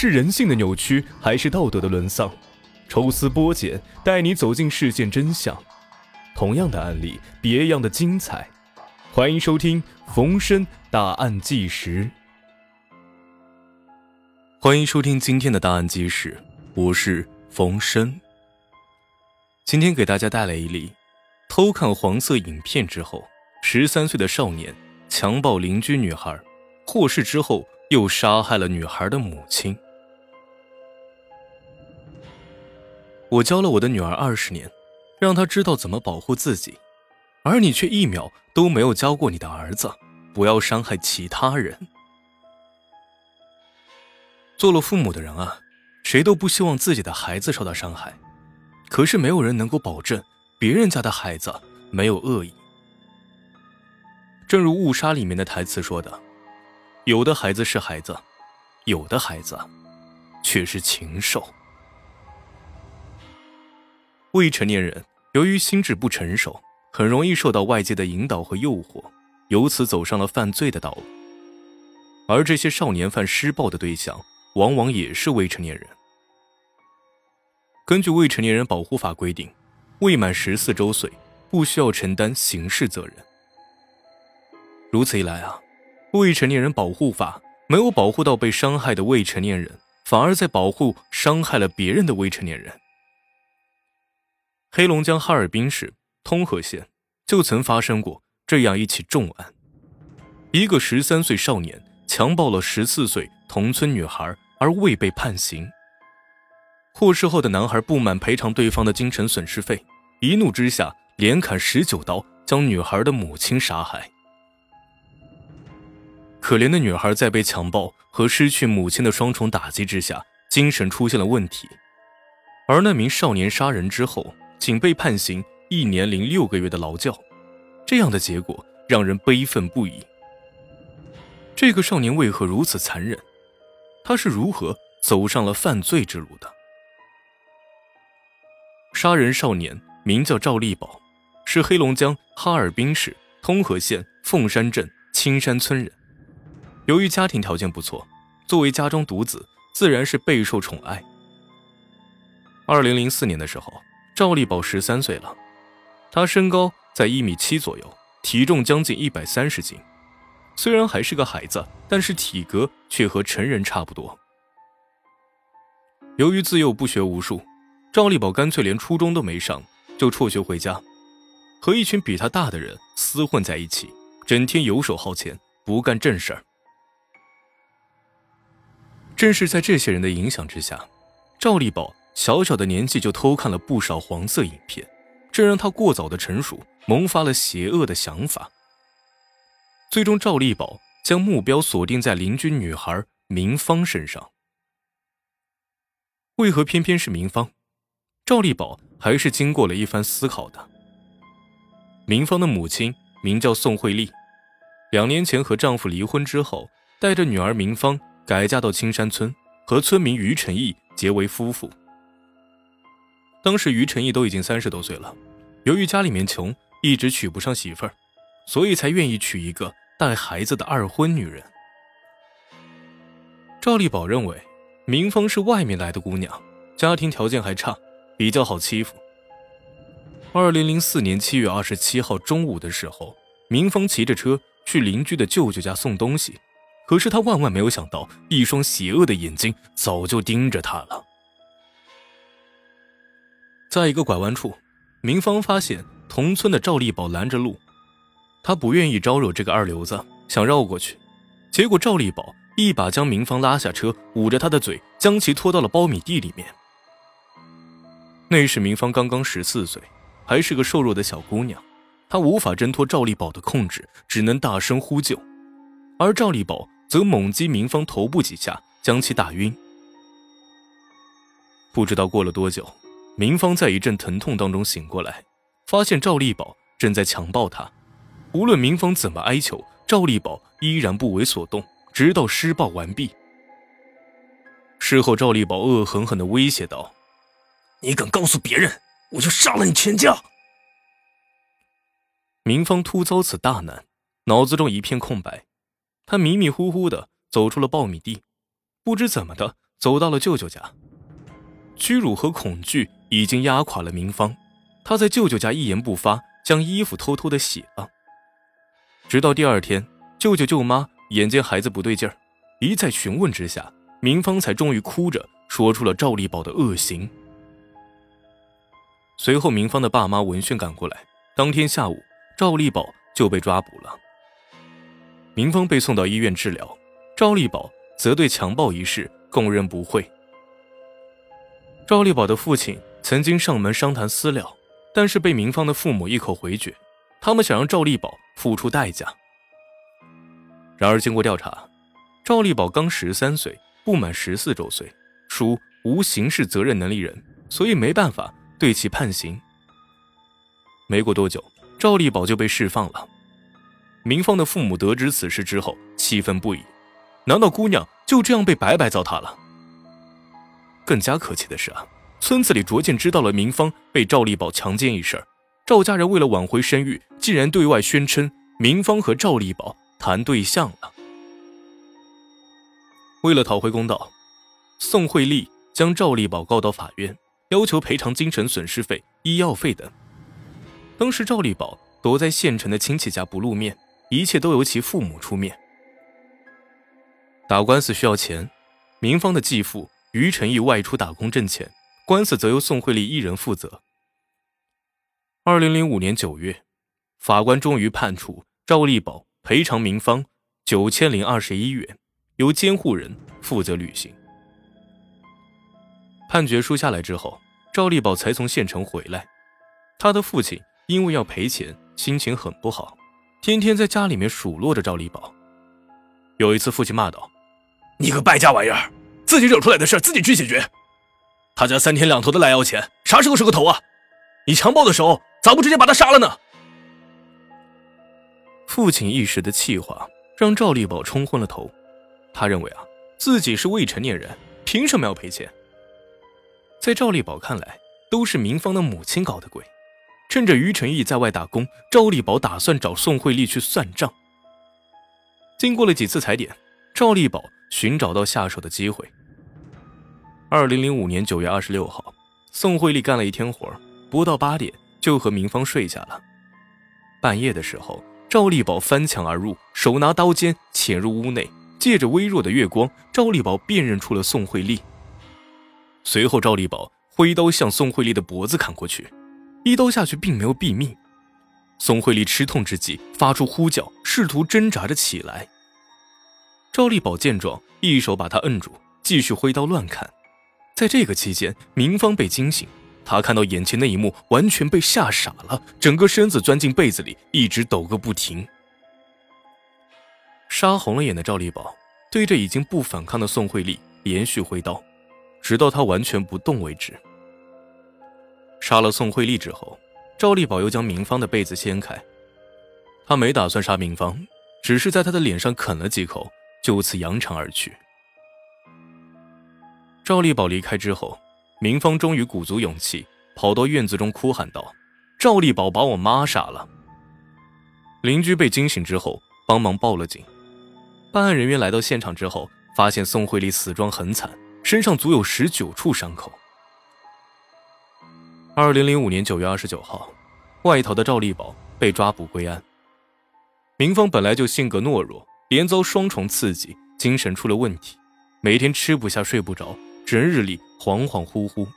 是人性的扭曲，还是道德的沦丧？抽丝剥茧，带你走进事件真相。同样的案例，别样的精彩。欢迎收听冯生大案纪实。欢迎收听今天的大案纪实，我是冯生。今天给大家带来一例：偷看黄色影片之后，十三岁的少年强暴邻居女孩，获释之后又杀害了女孩的母亲。我教了我的女儿二十年，让她知道怎么保护自己，而你却一秒都没有教过你的儿子不要伤害其他人。做了父母的人啊，谁都不希望自己的孩子受到伤害，可是没有人能够保证别人家的孩子没有恶意。正如《误杀》里面的台词说的：“有的孩子是孩子，有的孩子却是禽兽。”未成年人由于心智不成熟，很容易受到外界的引导和诱惑，由此走上了犯罪的道路。而这些少年犯施暴的对象，往往也是未成年人。根据《未成年人保护法》规定，未满十四周岁不需要承担刑事责任。如此一来啊，《未成年人保护法》没有保护到被伤害的未成年人，反而在保护伤害了别人的未成年人。黑龙江哈尔滨市通河县就曾发生过这样一起重案：一个十三岁少年强暴了十四岁同村女孩，而未被判刑。获释后的男孩不满赔偿对方的精神损失费，一怒之下连砍十九刀，将女孩的母亲杀害。可怜的女孩在被强暴和失去母亲的双重打击之下，精神出现了问题，而那名少年杀人之后。仅被判刑一年零六个月的劳教，这样的结果让人悲愤不已。这个少年为何如此残忍？他是如何走上了犯罪之路的？杀人少年名叫赵立宝，是黑龙江哈尔滨市通河县凤山镇青山村人。由于家庭条件不错，作为家中独子，自然是备受宠爱。二零零四年的时候。赵立宝十三岁了，他身高在一米七左右，体重将近一百三十斤。虽然还是个孩子，但是体格却和成人差不多。由于自幼不学无术，赵立宝干脆连初中都没上，就辍学回家，和一群比他大的人厮混在一起，整天游手好闲，不干正事儿。正是在这些人的影响之下，赵立宝。小小的年纪就偷看了不少黄色影片，这让他过早的成熟，萌发了邪恶的想法。最终，赵立宝将目标锁定在邻居女孩明芳身上。为何偏偏是明芳？赵立宝还是经过了一番思考的。明芳的母亲名叫宋慧丽，两年前和丈夫离婚之后，带着女儿明芳改嫁到青山村，和村民于成义结为夫妇。当时于成义都已经三十多岁了，由于家里面穷，一直娶不上媳妇儿，所以才愿意娶一个带孩子的二婚女人。赵立宝认为，明芳是外面来的姑娘，家庭条件还差，比较好欺负。二零零四年七月二十七号中午的时候，明芳骑着车去邻居的舅舅家送东西，可是他万万没有想到，一双邪恶的眼睛早就盯着他了。在一个拐弯处，明芳发现同村的赵立宝拦着路，他不愿意招惹这个二流子，想绕过去。结果赵立宝一把将明芳拉下车，捂着他的嘴，将其拖到了苞米地里面。那时明芳刚刚十四岁，还是个瘦弱的小姑娘，她无法挣脱赵立宝的控制，只能大声呼救，而赵立宝则猛击明芳头部几下，将其打晕。不知道过了多久。明芳在一阵疼痛当中醒过来，发现赵立宝正在强暴她。无论明芳怎么哀求，赵立宝依然不为所动，直到施暴完毕。事后，赵立宝恶狠狠地威胁道：“你敢告诉别人，我就杀了你全家！”明芳突遭此大难，脑子中一片空白，她迷迷糊糊地走出了苞米地，不知怎么的，走到了舅舅家。屈辱和恐惧已经压垮了明芳，他在舅舅家一言不发，将衣服偷偷的洗了。直到第二天，舅舅舅妈眼见孩子不对劲儿，一再询问之下，明芳才终于哭着说出了赵立宝的恶行。随后，明芳的爸妈闻讯赶过来，当天下午，赵立宝就被抓捕了。明芳被送到医院治疗，赵立宝则对强暴一事供认不讳。赵立宝的父亲曾经上门商谈私了，但是被明芳的父母一口回绝。他们想让赵立宝付出代价。然而，经过调查，赵立宝刚十三岁，不满十四周岁，属无刑事责任能力人，所以没办法对其判刑。没过多久，赵立宝就被释放了。明芳的父母得知此事之后，气愤不已：难道姑娘就这样被白白糟蹋了？更加可气的是啊，村子里逐渐知道了明芳被赵立宝强奸一事赵家人为了挽回声誉，竟然对外宣称明芳和赵立宝谈对象了。为了讨回公道，宋慧丽将赵立宝告到法院，要求赔偿精神损失费、医药费等。当时赵立宝躲在县城的亲戚家不露面，一切都由其父母出面。打官司需要钱，明芳的继父。于承义外出打工挣钱，官司则由宋慧丽一人负责。二零零五年九月，法官终于判处赵立宝赔偿民方九千零二十一元，由监护人负责履行。判决书下来之后，赵立宝才从县城回来。他的父亲因为要赔钱，心情很不好，天天在家里面数落着赵立宝。有一次，父亲骂道：“你个败家玩意儿！”自己惹出来的事自己去解决。他家三天两头的来要钱，啥时候是个头啊？你强暴的时候咋不直接把他杀了呢？父亲一时的气话让赵立宝冲昏了头。他认为啊，自己是未成年人，凭什么要赔钱？在赵立宝看来，都是明芳的母亲搞的鬼。趁着于承义在外打工，赵立宝打算找宋慧丽去算账。经过了几次踩点，赵立宝寻找到下手的机会。二零零五年九月二十六号，宋慧丽干了一天活，不到八点就和明芳睡下了。半夜的时候，赵立宝翻墙而入，手拿刀尖潜入屋内，借着微弱的月光，赵立宝辨认出了宋慧丽。随后，赵立宝挥刀向宋慧丽的脖子砍过去，一刀下去并没有毙命。宋慧丽吃痛之际发出呼叫，试图挣扎着起来。赵立宝见状，一手把他摁住，继续挥刀乱砍。在这个期间，明芳被惊醒，他看到眼前那一幕，完全被吓傻了，整个身子钻进被子里，一直抖个不停。杀红了眼的赵立宝对着已经不反抗的宋慧丽连续挥刀，直到她完全不动为止。杀了宋慧丽之后，赵立宝又将明芳的被子掀开，他没打算杀明芳，只是在她的脸上啃了几口，就此扬长而去。赵立宝离开之后，明芳终于鼓足勇气跑到院子中哭喊道：“赵立宝把我妈杀了！”邻居被惊醒之后，帮忙报了警。办案人员来到现场之后，发现宋慧丽死状很惨，身上足有十九处伤口。二零零五年九月二十九号，外逃的赵立宝被抓捕归案。明芳本来就性格懦弱，连遭双重刺激，精神出了问题，每天吃不下，睡不着。整日里恍恍惚惚。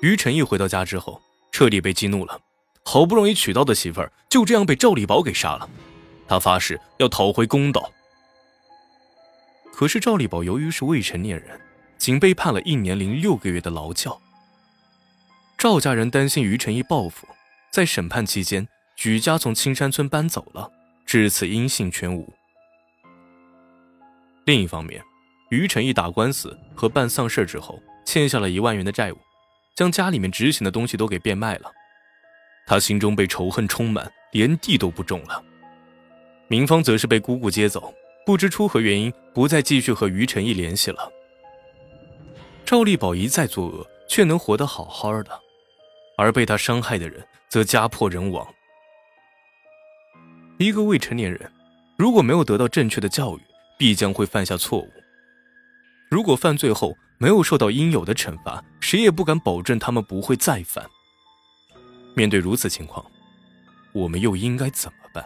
于晨一回到家之后，彻底被激怒了。好不容易娶到的媳妇儿，就这样被赵立宝给杀了。他发誓要讨回公道。可是赵立宝由于是未成年人，仅被判了一年零六个月的劳教。赵家人担心于晨一报复，在审判期间举家从青山村搬走了，至此音信全无。另一方面。于晨一打官司和办丧事之后，欠下了一万元的债务，将家里面值钱的东西都给变卖了。他心中被仇恨充满，连地都不种了。明芳则是被姑姑接走，不知出何原因，不再继续和于晨一联系了。赵立宝一再作恶，却能活得好好的，而被他伤害的人则家破人亡。一个未成年人，如果没有得到正确的教育，必将会犯下错误。如果犯罪后没有受到应有的惩罚，谁也不敢保证他们不会再犯。面对如此情况，我们又应该怎么办？